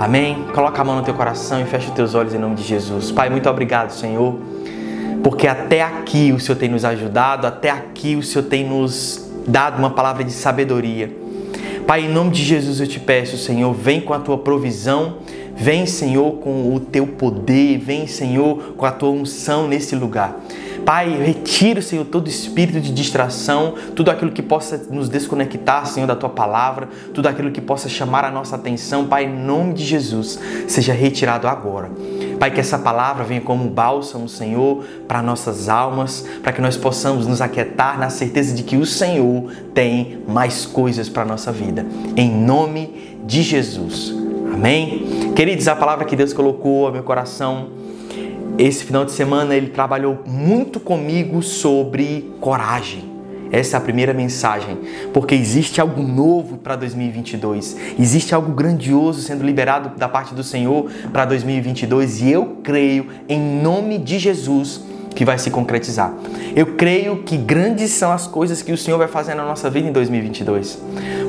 Amém? Coloca a mão no teu coração e fecha os teus olhos em nome de Jesus. Pai, muito obrigado, Senhor, porque até aqui o Senhor tem nos ajudado, até aqui o Senhor tem nos dado uma palavra de sabedoria. Pai, em nome de Jesus eu te peço, Senhor, vem com a tua provisão, vem, Senhor, com o teu poder, vem, Senhor, com a tua unção nesse lugar. Pai, retira, Senhor, todo espírito de distração, tudo aquilo que possa nos desconectar, Senhor, da tua palavra, tudo aquilo que possa chamar a nossa atenção, Pai, em nome de Jesus, seja retirado agora. Pai, que essa palavra venha como bálsamo, Senhor, para nossas almas, para que nós possamos nos aquietar na certeza de que o Senhor tem mais coisas para nossa vida. Em nome de Jesus. Amém? Queridos, a palavra que Deus colocou ao meu coração esse final de semana ele trabalhou muito comigo sobre coragem. Essa é a primeira mensagem, porque existe algo novo para 2022, existe algo grandioso sendo liberado da parte do Senhor para 2022 e eu creio em nome de Jesus que vai se concretizar. Eu creio que grandes são as coisas que o Senhor vai fazer na nossa vida em 2022.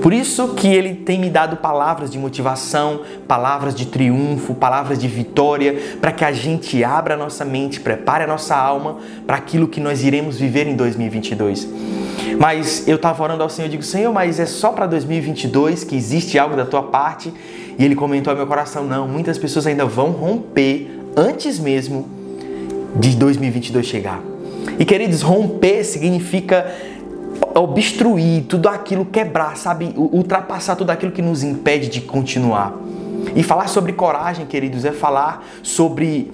Por isso que Ele tem me dado palavras de motivação, palavras de triunfo, palavras de vitória, para que a gente abra a nossa mente, prepare a nossa alma para aquilo que nós iremos viver em 2022. Mas eu estava orando ao Senhor e digo, Senhor, mas é só para 2022 que existe algo da tua parte? E Ele comentou ao meu coração, não, muitas pessoas ainda vão romper antes mesmo de 2022 chegar. E queridos, romper significa obstruir tudo aquilo, quebrar, sabe? Ultrapassar tudo aquilo que nos impede de continuar. E falar sobre coragem, queridos, é falar sobre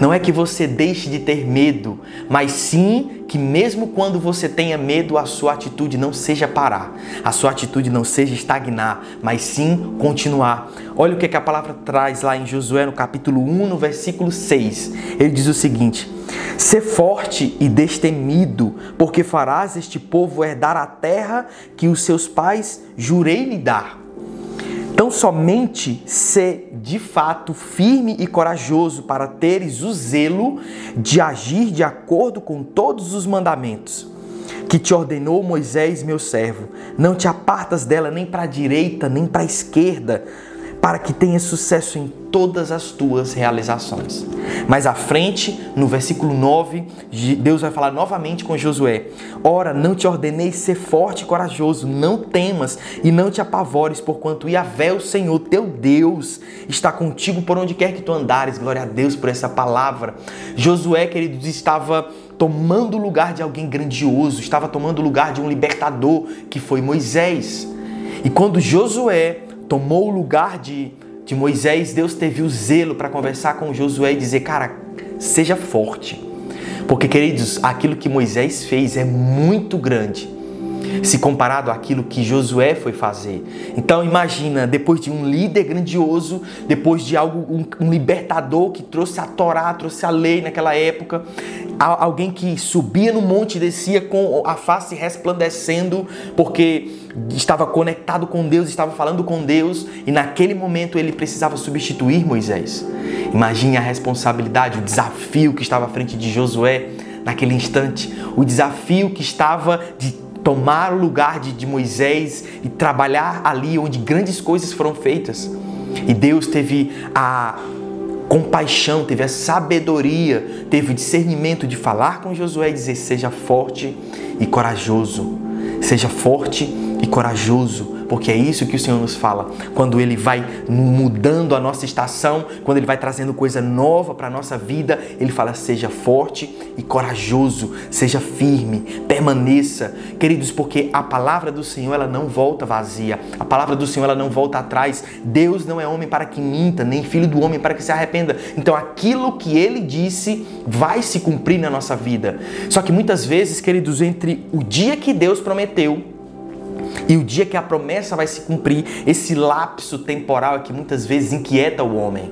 não é que você deixe de ter medo, mas sim que mesmo quando você tenha medo, a sua atitude não seja parar, a sua atitude não seja estagnar, mas sim continuar. Olha o que, a palavra traz lá em Josué, no capítulo 1, no versículo 6. Ele diz o seguinte: Ser forte e destemido, porque farás este povo herdar a terra que os seus pais jurei lhe dar. Então, somente ser de fato firme e corajoso para teres o zelo de agir de acordo com todos os mandamentos que te ordenou Moisés, meu servo. Não te apartas dela nem para a direita, nem para a esquerda, para que tenha sucesso em todas as tuas realizações. Mais à frente, no versículo 9, Deus vai falar novamente com Josué: Ora, não te ordenei ser forte e corajoso, não temas e não te apavores, porquanto Yahvé, o Senhor teu Deus, está contigo por onde quer que tu andares. Glória a Deus por essa palavra. Josué, queridos, estava tomando o lugar de alguém grandioso, estava tomando o lugar de um libertador que foi Moisés. E quando Josué tomou o lugar de, de Moisés, Deus teve o zelo para conversar com Josué e dizer: Cara, seja forte. Porque, queridos, aquilo que Moisés fez é muito grande se comparado àquilo que Josué foi fazer. Então imagina, depois de um líder grandioso, depois de algo um, um libertador que trouxe a Torá, trouxe a lei naquela época, alguém que subia no monte e descia com a face resplandecendo, porque estava conectado com Deus, estava falando com Deus, e naquele momento ele precisava substituir Moisés. Imagine a responsabilidade, o desafio que estava à frente de Josué naquele instante, o desafio que estava de tomar o lugar de, de Moisés e trabalhar ali onde grandes coisas foram feitas. E Deus teve a compaixão, teve a sabedoria, teve o discernimento de falar com Josué e dizer: seja forte e corajoso. Seja forte e corajoso porque é isso que o Senhor nos fala. Quando Ele vai mudando a nossa estação, quando Ele vai trazendo coisa nova para a nossa vida, Ele fala: seja forte e corajoso, seja firme, permaneça. Queridos, porque a palavra do Senhor ela não volta vazia, a palavra do Senhor ela não volta atrás. Deus não é homem para que minta, nem filho do homem para que se arrependa. Então aquilo que Ele disse vai se cumprir na nossa vida. Só que muitas vezes, queridos, entre o dia que Deus prometeu, e o dia que a promessa vai se cumprir, esse lapso temporal é que muitas vezes inquieta o homem.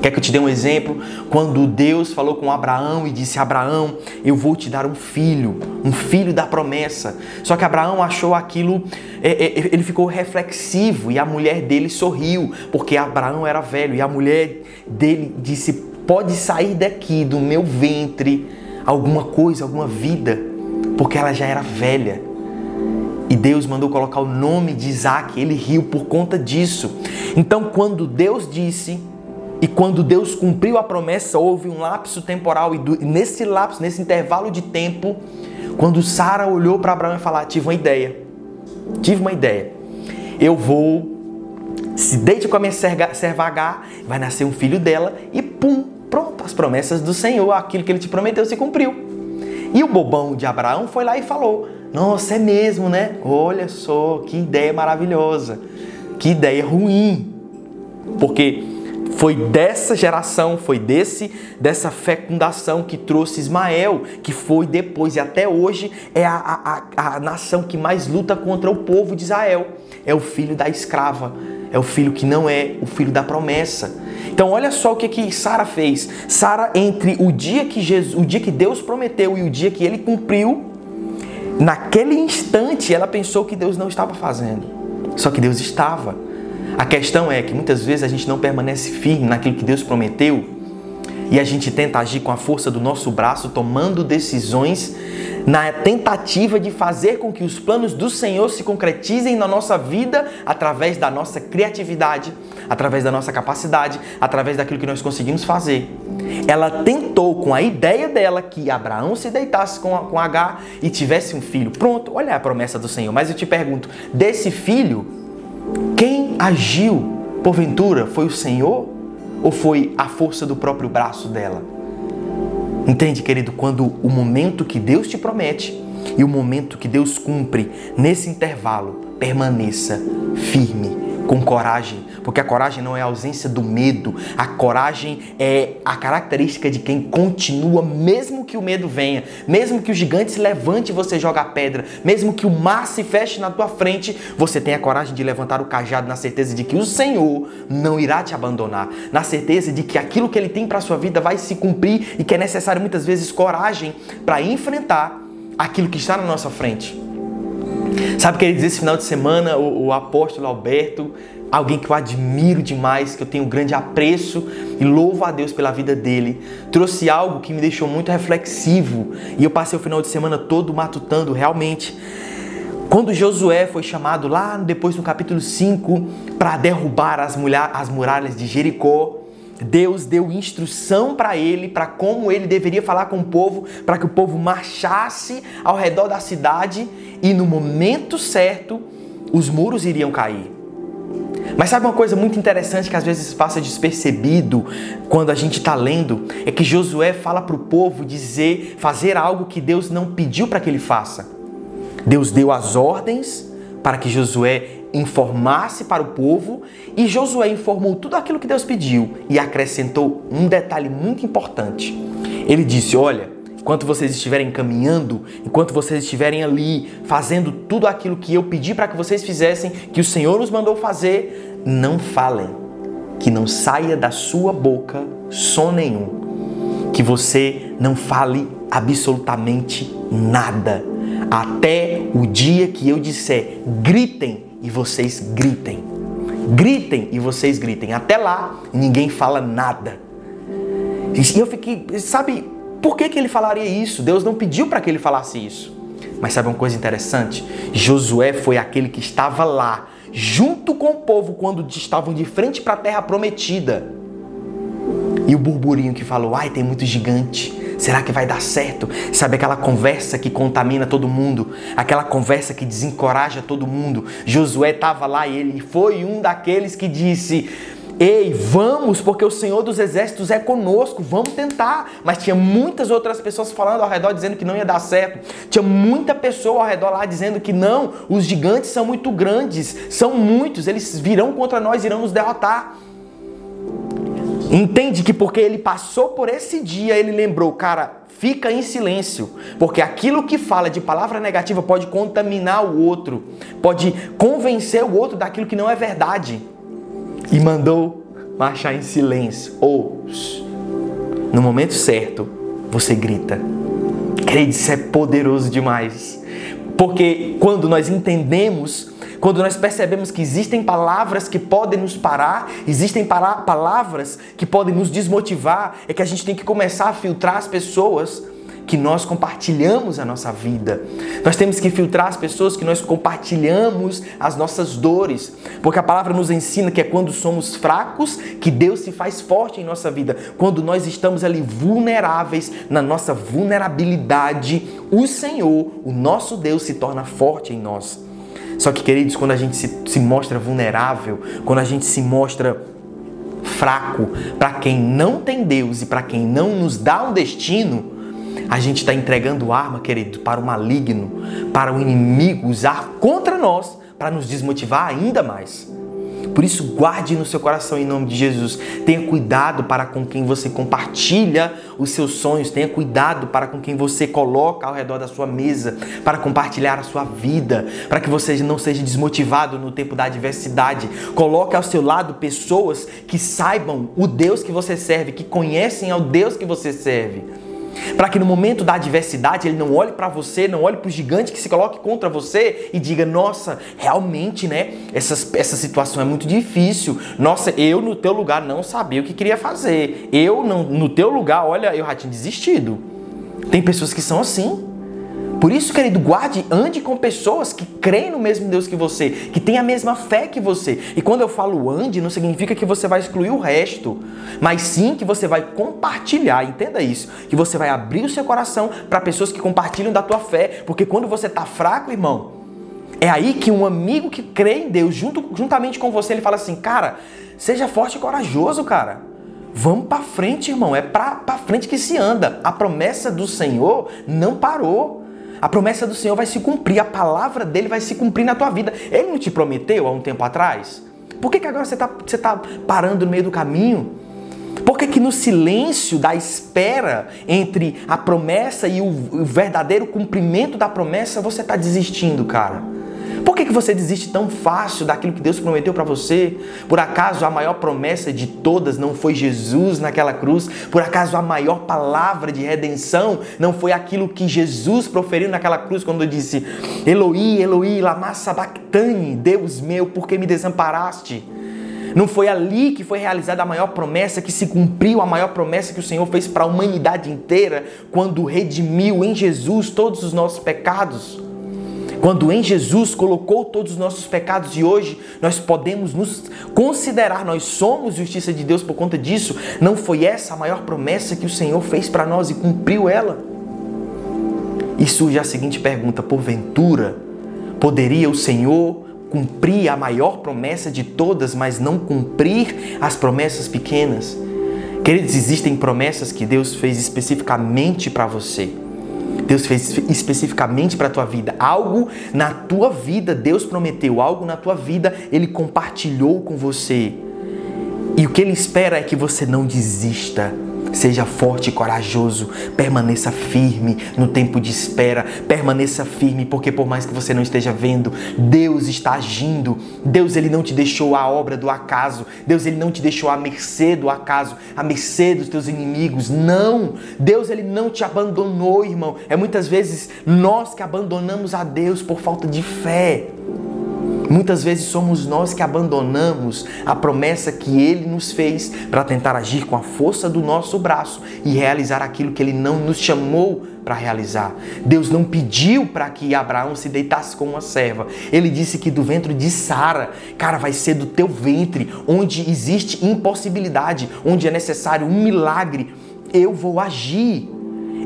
Quer que eu te dê um exemplo? Quando Deus falou com Abraão e disse: Abraão, eu vou te dar um filho, um filho da promessa. Só que Abraão achou aquilo, é, é, ele ficou reflexivo e a mulher dele sorriu, porque Abraão era velho e a mulher dele disse: Pode sair daqui do meu ventre alguma coisa, alguma vida, porque ela já era velha. E Deus mandou colocar o nome de Isaac, ele riu por conta disso. Então, quando Deus disse e quando Deus cumpriu a promessa, houve um lapso temporal, e nesse lapso, nesse intervalo de tempo, quando Sara olhou para Abraão e falou: Tive uma ideia, tive uma ideia. Eu vou, se deite com a minha serva H, vai nascer um filho dela, e pum, pronto, as promessas do Senhor, aquilo que ele te prometeu se cumpriu. E o bobão de Abraão foi lá e falou: nossa, é mesmo, né? Olha só, que ideia maravilhosa. Que ideia ruim. Porque foi dessa geração, foi desse dessa fecundação que trouxe Ismael, que foi depois e até hoje é a, a, a nação que mais luta contra o povo de Israel. É o filho da escrava, é o filho que não é o filho da promessa. Então olha só o que que Sara fez. Sara entre o dia que Jesus, o dia que Deus prometeu e o dia que ele cumpriu, Naquele instante ela pensou que Deus não estava fazendo, só que Deus estava. A questão é que muitas vezes a gente não permanece firme naquilo que Deus prometeu e a gente tenta agir com a força do nosso braço, tomando decisões na tentativa de fazer com que os planos do Senhor se concretizem na nossa vida através da nossa criatividade, através da nossa capacidade, através daquilo que nós conseguimos fazer. Ela tentou com a ideia dela que Abraão se deitasse com, com H e tivesse um filho. Pronto, olha a promessa do Senhor. Mas eu te pergunto, desse filho, quem agiu porventura foi o Senhor ou foi a força do próprio braço dela? Entende, querido, quando o momento que Deus te promete e o momento que Deus cumpre, nesse intervalo, permaneça firme com coragem, porque a coragem não é a ausência do medo, a coragem é a característica de quem continua, mesmo que o medo venha, mesmo que o gigante se levante e você joga a pedra, mesmo que o mar se feche na tua frente, você tem a coragem de levantar o cajado na certeza de que o Senhor não irá te abandonar, na certeza de que aquilo que Ele tem para sua vida vai se cumprir e que é necessário muitas vezes coragem para enfrentar aquilo que está na nossa frente. Sabe, queridos, esse final de semana o, o apóstolo Alberto, alguém que eu admiro demais, que eu tenho um grande apreço e louvo a Deus pela vida dele, trouxe algo que me deixou muito reflexivo e eu passei o final de semana todo matutando realmente. Quando Josué foi chamado lá depois no capítulo 5 para derrubar as, as muralhas de Jericó, Deus deu instrução para ele, para como ele deveria falar com o povo, para que o povo marchasse ao redor da cidade e no momento certo os muros iriam cair. Mas sabe uma coisa muito interessante que às vezes passa despercebido quando a gente está lendo? É que Josué fala para o povo dizer, fazer algo que Deus não pediu para que ele faça. Deus deu as ordens para que Josué informasse para o povo e Josué informou tudo aquilo que Deus pediu e acrescentou um detalhe muito importante. Ele disse: Olha, enquanto vocês estiverem caminhando, enquanto vocês estiverem ali fazendo tudo aquilo que eu pedi para que vocês fizessem, que o Senhor nos mandou fazer, não falem, que não saia da sua boca som nenhum, que você não fale absolutamente nada, até o dia que eu disser, gritem e vocês gritem. Gritem e vocês gritem. Até lá, ninguém fala nada. E eu fiquei, sabe, por que, que ele falaria isso? Deus não pediu para que ele falasse isso. Mas sabe uma coisa interessante? Josué foi aquele que estava lá, junto com o povo, quando estavam de frente para a terra prometida. E o burburinho que falou: ai, tem muito gigante. Será que vai dar certo? Sabe aquela conversa que contamina todo mundo? Aquela conversa que desencoraja todo mundo? Josué estava lá e ele foi um daqueles que disse: Ei, vamos, porque o Senhor dos Exércitos é conosco, vamos tentar. Mas tinha muitas outras pessoas falando ao redor dizendo que não ia dar certo. Tinha muita pessoa ao redor lá dizendo que não, os gigantes são muito grandes, são muitos, eles virão contra nós, irão nos derrotar. Entende que porque ele passou por esse dia, ele lembrou, cara, fica em silêncio, porque aquilo que fala de palavra negativa pode contaminar o outro, pode convencer o outro daquilo que não é verdade. E mandou marchar em silêncio. Ou, no momento certo, você grita. Crede, isso é poderoso demais. Porque quando nós entendemos quando nós percebemos que existem palavras que podem nos parar, existem palavras que podem nos desmotivar, é que a gente tem que começar a filtrar as pessoas que nós compartilhamos a nossa vida. Nós temos que filtrar as pessoas que nós compartilhamos as nossas dores, porque a palavra nos ensina que é quando somos fracos que Deus se faz forte em nossa vida. Quando nós estamos ali vulneráveis, na nossa vulnerabilidade, o Senhor, o nosso Deus, se torna forte em nós. Só que, queridos, quando a gente se, se mostra vulnerável, quando a gente se mostra fraco para quem não tem Deus e para quem não nos dá um destino, a gente está entregando arma, querido, para o maligno, para o inimigo usar contra nós para nos desmotivar ainda mais. Por isso, guarde no seu coração em nome de Jesus. Tenha cuidado para com quem você compartilha os seus sonhos. Tenha cuidado para com quem você coloca ao redor da sua mesa para compartilhar a sua vida, para que você não seja desmotivado no tempo da adversidade. Coloque ao seu lado pessoas que saibam o Deus que você serve, que conhecem ao Deus que você serve para que no momento da adversidade ele não olhe para você, não olhe para o gigante que se coloque contra você e diga: Nossa, realmente, né? Essa, essa situação é muito difícil. Nossa, eu no teu lugar não sabia o que queria fazer. Eu não, no teu lugar, olha, eu já tinha desistido. Tem pessoas que são assim. Por isso, querido, guarde, ande com pessoas que creem no mesmo Deus que você, que têm a mesma fé que você. E quando eu falo ande, não significa que você vai excluir o resto, mas sim que você vai compartilhar, entenda isso, que você vai abrir o seu coração para pessoas que compartilham da tua fé, porque quando você está fraco, irmão, é aí que um amigo que crê em Deus, junto, juntamente com você, ele fala assim, cara, seja forte e corajoso, cara. Vamos para frente, irmão. É para frente que se anda. A promessa do Senhor não parou. A promessa do Senhor vai se cumprir, a palavra dele vai se cumprir na tua vida. Ele não te prometeu há um tempo atrás? Por que, que agora você está você tá parando no meio do caminho? Por que, que no silêncio da espera entre a promessa e o, o verdadeiro cumprimento da promessa você está desistindo, cara? Por que, que você desiste tão fácil daquilo que Deus prometeu para você? Por acaso a maior promessa de todas não foi Jesus naquela cruz? Por acaso a maior palavra de redenção não foi aquilo que Jesus proferiu naquela cruz quando disse: Eloi, Eloi, lama sabachthani, Deus meu, por que me desamparaste? Não foi ali que foi realizada a maior promessa, que se cumpriu a maior promessa que o Senhor fez para a humanidade inteira quando redimiu em Jesus todos os nossos pecados? Quando em Jesus colocou todos os nossos pecados e hoje nós podemos nos considerar, nós somos justiça de Deus por conta disso, não foi essa a maior promessa que o Senhor fez para nós e cumpriu ela? E surge a seguinte pergunta: porventura, poderia o Senhor cumprir a maior promessa de todas, mas não cumprir as promessas pequenas? Queridos, existem promessas que Deus fez especificamente para você Deus fez especificamente para a tua vida. Algo na tua vida, Deus prometeu, algo na tua vida, Ele compartilhou com você. E o que Ele espera é que você não desista Seja forte e corajoso, permaneça firme no tempo de espera, permaneça firme, porque por mais que você não esteja vendo, Deus está agindo. Deus ele não te deixou a obra do acaso. Deus ele não te deixou à mercê do acaso, à mercê dos teus inimigos. Não! Deus ele não te abandonou, irmão. É muitas vezes nós que abandonamos a Deus por falta de fé. Muitas vezes somos nós que abandonamos a promessa que ele nos fez para tentar agir com a força do nosso braço e realizar aquilo que ele não nos chamou para realizar. Deus não pediu para que Abraão se deitasse com uma serva. Ele disse que do ventre de Sara, cara, vai ser do teu ventre, onde existe impossibilidade, onde é necessário um milagre. Eu vou agir.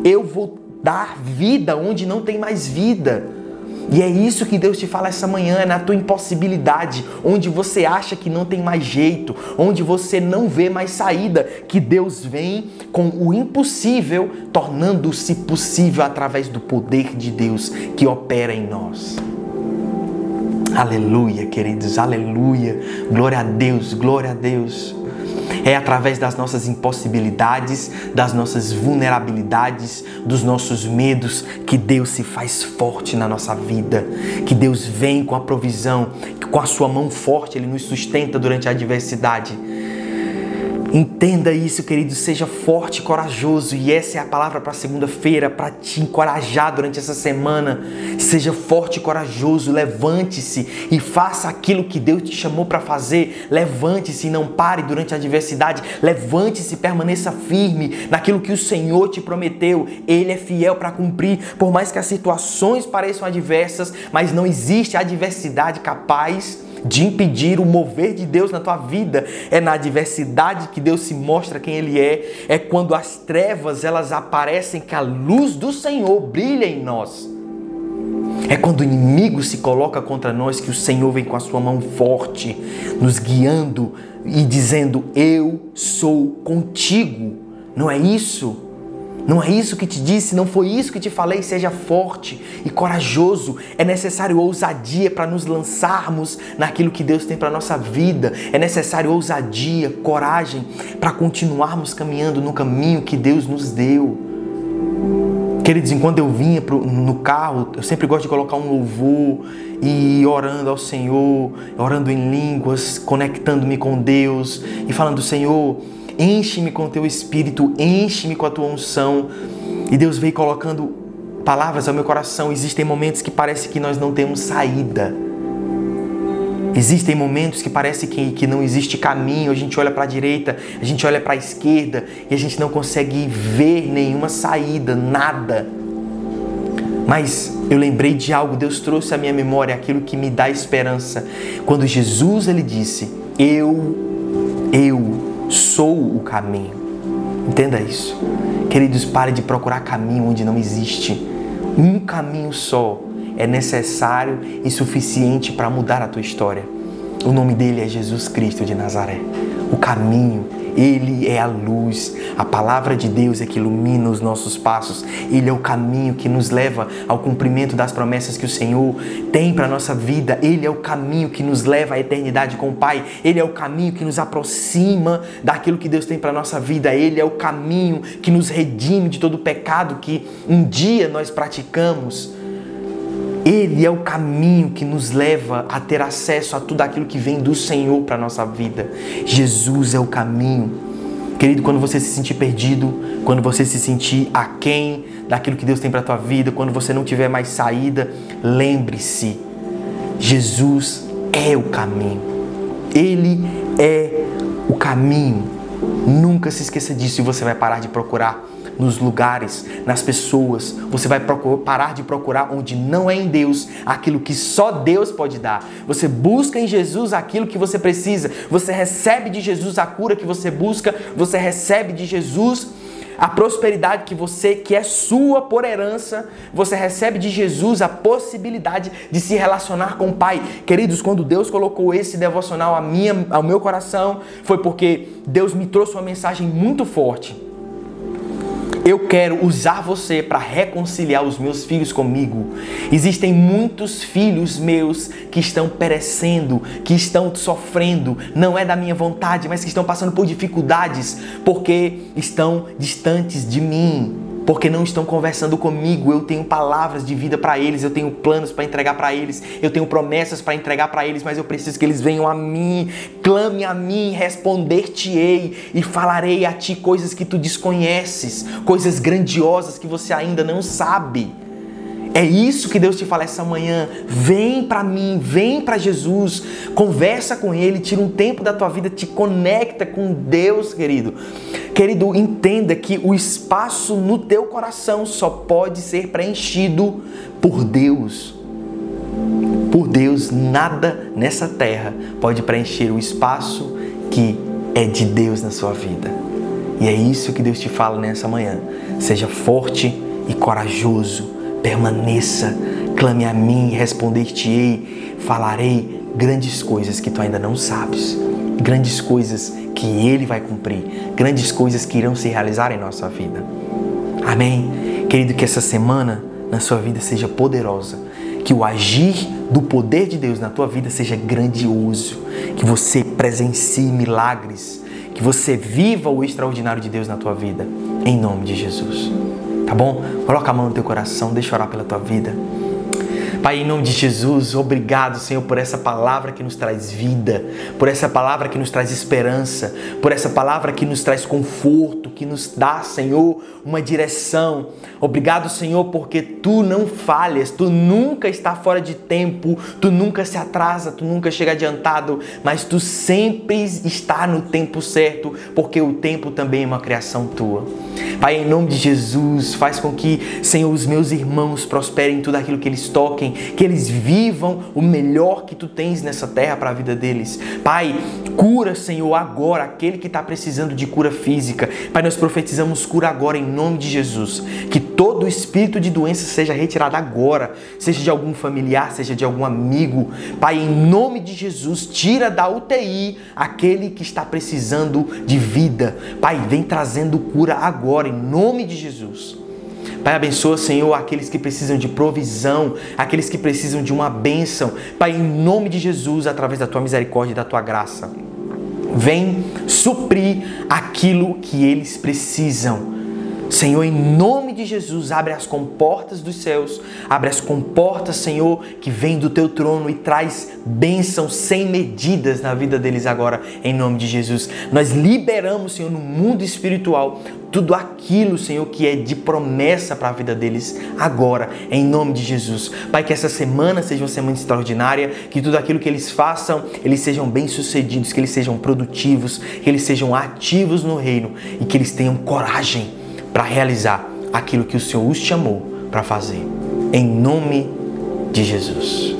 Eu vou dar vida onde não tem mais vida. E é isso que Deus te fala essa manhã, é na tua impossibilidade, onde você acha que não tem mais jeito, onde você não vê mais saída, que Deus vem com o impossível, tornando-se possível através do poder de Deus que opera em nós. Aleluia, queridos, aleluia. Glória a Deus, glória a Deus. É através das nossas impossibilidades, das nossas vulnerabilidades, dos nossos medos que Deus se faz forte na nossa vida, que Deus vem com a provisão, que com a sua mão forte ele nos sustenta durante a adversidade. Entenda isso, querido, seja forte e corajoso. E essa é a palavra para segunda-feira, para te encorajar durante essa semana. Seja forte e corajoso, levante-se e faça aquilo que Deus te chamou para fazer. Levante-se e não pare durante a adversidade. Levante-se e permaneça firme naquilo que o Senhor te prometeu. Ele é fiel para cumprir, por mais que as situações pareçam adversas, mas não existe adversidade capaz de impedir o mover de Deus na tua vida. É na adversidade que Deus se mostra quem Ele é. É quando as trevas elas aparecem que a luz do Senhor brilha em nós. É quando o inimigo se coloca contra nós que o Senhor vem com a sua mão forte, nos guiando e dizendo: Eu sou contigo. Não é isso? Não é isso que te disse, não foi isso que te falei. Seja forte e corajoso. É necessário ousadia para nos lançarmos naquilo que Deus tem para nossa vida. É necessário ousadia, coragem para continuarmos caminhando no caminho que Deus nos deu. Queridos, enquanto eu vinha pro, no carro, eu sempre gosto de colocar um louvor e orando ao Senhor, orando em línguas, conectando-me com Deus e falando: Senhor enche-me com teu espírito, enche-me com a tua unção. E Deus veio colocando palavras ao meu coração. Existem momentos que parece que nós não temos saída. Existem momentos que parece que, que não existe caminho, a gente olha para a direita, a gente olha para a esquerda e a gente não consegue ver nenhuma saída, nada. Mas eu lembrei de algo, Deus trouxe à minha memória aquilo que me dá esperança. Quando Jesus ele disse: "Eu eu sou o caminho. Entenda isso. Queridos, pare de procurar caminho onde não existe. Um caminho só é necessário e suficiente para mudar a tua história. O nome dele é Jesus Cristo de Nazaré. O caminho ele é a luz. A palavra de Deus é que ilumina os nossos passos. Ele é o caminho que nos leva ao cumprimento das promessas que o Senhor tem para a nossa vida. Ele é o caminho que nos leva à eternidade com o Pai. Ele é o caminho que nos aproxima daquilo que Deus tem para a nossa vida. Ele é o caminho que nos redime de todo o pecado que um dia nós praticamos. Ele é o caminho que nos leva a ter acesso a tudo aquilo que vem do Senhor para a nossa vida. Jesus é o caminho. Querido, quando você se sentir perdido, quando você se sentir aquém daquilo que Deus tem para a tua vida, quando você não tiver mais saída, lembre-se, Jesus é o caminho. Ele é o caminho. Nunca se esqueça disso e você vai parar de procurar nos lugares, nas pessoas. Você vai procurar, parar de procurar onde não é em Deus aquilo que só Deus pode dar. Você busca em Jesus aquilo que você precisa. Você recebe de Jesus a cura que você busca. Você recebe de Jesus a prosperidade que você que é sua por herança, você recebe de Jesus a possibilidade de se relacionar com o Pai. Queridos, quando Deus colocou esse devocional minha, ao meu coração, foi porque Deus me trouxe uma mensagem muito forte eu quero usar você para reconciliar os meus filhos comigo. Existem muitos filhos meus que estão perecendo, que estão sofrendo, não é da minha vontade, mas que estão passando por dificuldades porque estão distantes de mim porque não estão conversando comigo. Eu tenho palavras de vida para eles, eu tenho planos para entregar para eles, eu tenho promessas para entregar para eles, mas eu preciso que eles venham a mim, clame a mim, responder-te-ei e falarei a ti coisas que tu desconheces, coisas grandiosas que você ainda não sabe. É isso que Deus te fala essa manhã. Vem para mim, vem para Jesus, conversa com Ele, tira um tempo da tua vida, te conecta com Deus, querido. Querido, entenda que o espaço no teu coração só pode ser preenchido por Deus. Por Deus, nada nessa terra pode preencher o espaço que é de Deus na sua vida. E é isso que Deus te fala nessa manhã. Seja forte e corajoso, permaneça, clame a mim, responder-te-ei, falarei grandes coisas que tu ainda não sabes, grandes coisas que Ele vai cumprir, grandes coisas que irão se realizar em nossa vida. Amém? Querido, que essa semana na sua vida seja poderosa, que o agir do poder de Deus na tua vida seja grandioso, que você presencie milagres, que você viva o extraordinário de Deus na tua vida, em nome de Jesus. Tá bom? Coloca a mão no teu coração, deixa orar pela tua vida. Pai, em nome de Jesus, obrigado, Senhor, por essa palavra que nos traz vida, por essa palavra que nos traz esperança, por essa palavra que nos traz conforto, que nos dá, Senhor, uma direção. Obrigado, Senhor, porque tu não falhas, tu nunca está fora de tempo, tu nunca se atrasa, tu nunca chega adiantado, mas tu sempre está no tempo certo, porque o tempo também é uma criação tua. Pai, em nome de Jesus, faz com que, Senhor, os meus irmãos prosperem em tudo aquilo que eles toquem, que eles vivam o melhor que tu tens nessa terra para a vida deles. Pai, cura, Senhor, agora aquele que está precisando de cura física. Pai, nós profetizamos cura agora em nome de Jesus. Que todo espírito de doença seja retirado agora, seja de algum familiar, seja de algum amigo. Pai, em nome de Jesus, tira da UTI aquele que está precisando de vida. Pai, vem trazendo cura agora em nome de Jesus. Pai, abençoa, Senhor, aqueles que precisam de provisão, aqueles que precisam de uma bênção. Pai, em nome de Jesus, através da tua misericórdia e da tua graça, vem suprir aquilo que eles precisam. Senhor, em nome de Jesus, abre as comportas dos céus, abre as comportas, Senhor, que vem do teu trono e traz bênçãos sem medidas na vida deles agora, em nome de Jesus. Nós liberamos, Senhor, no mundo espiritual tudo aquilo, Senhor, que é de promessa para a vida deles agora, em nome de Jesus. Pai, que essa semana seja uma semana extraordinária, que tudo aquilo que eles façam, eles sejam bem-sucedidos, que eles sejam produtivos, que eles sejam ativos no reino e que eles tenham coragem para realizar aquilo que o Senhor os chamou para fazer. Em nome de Jesus.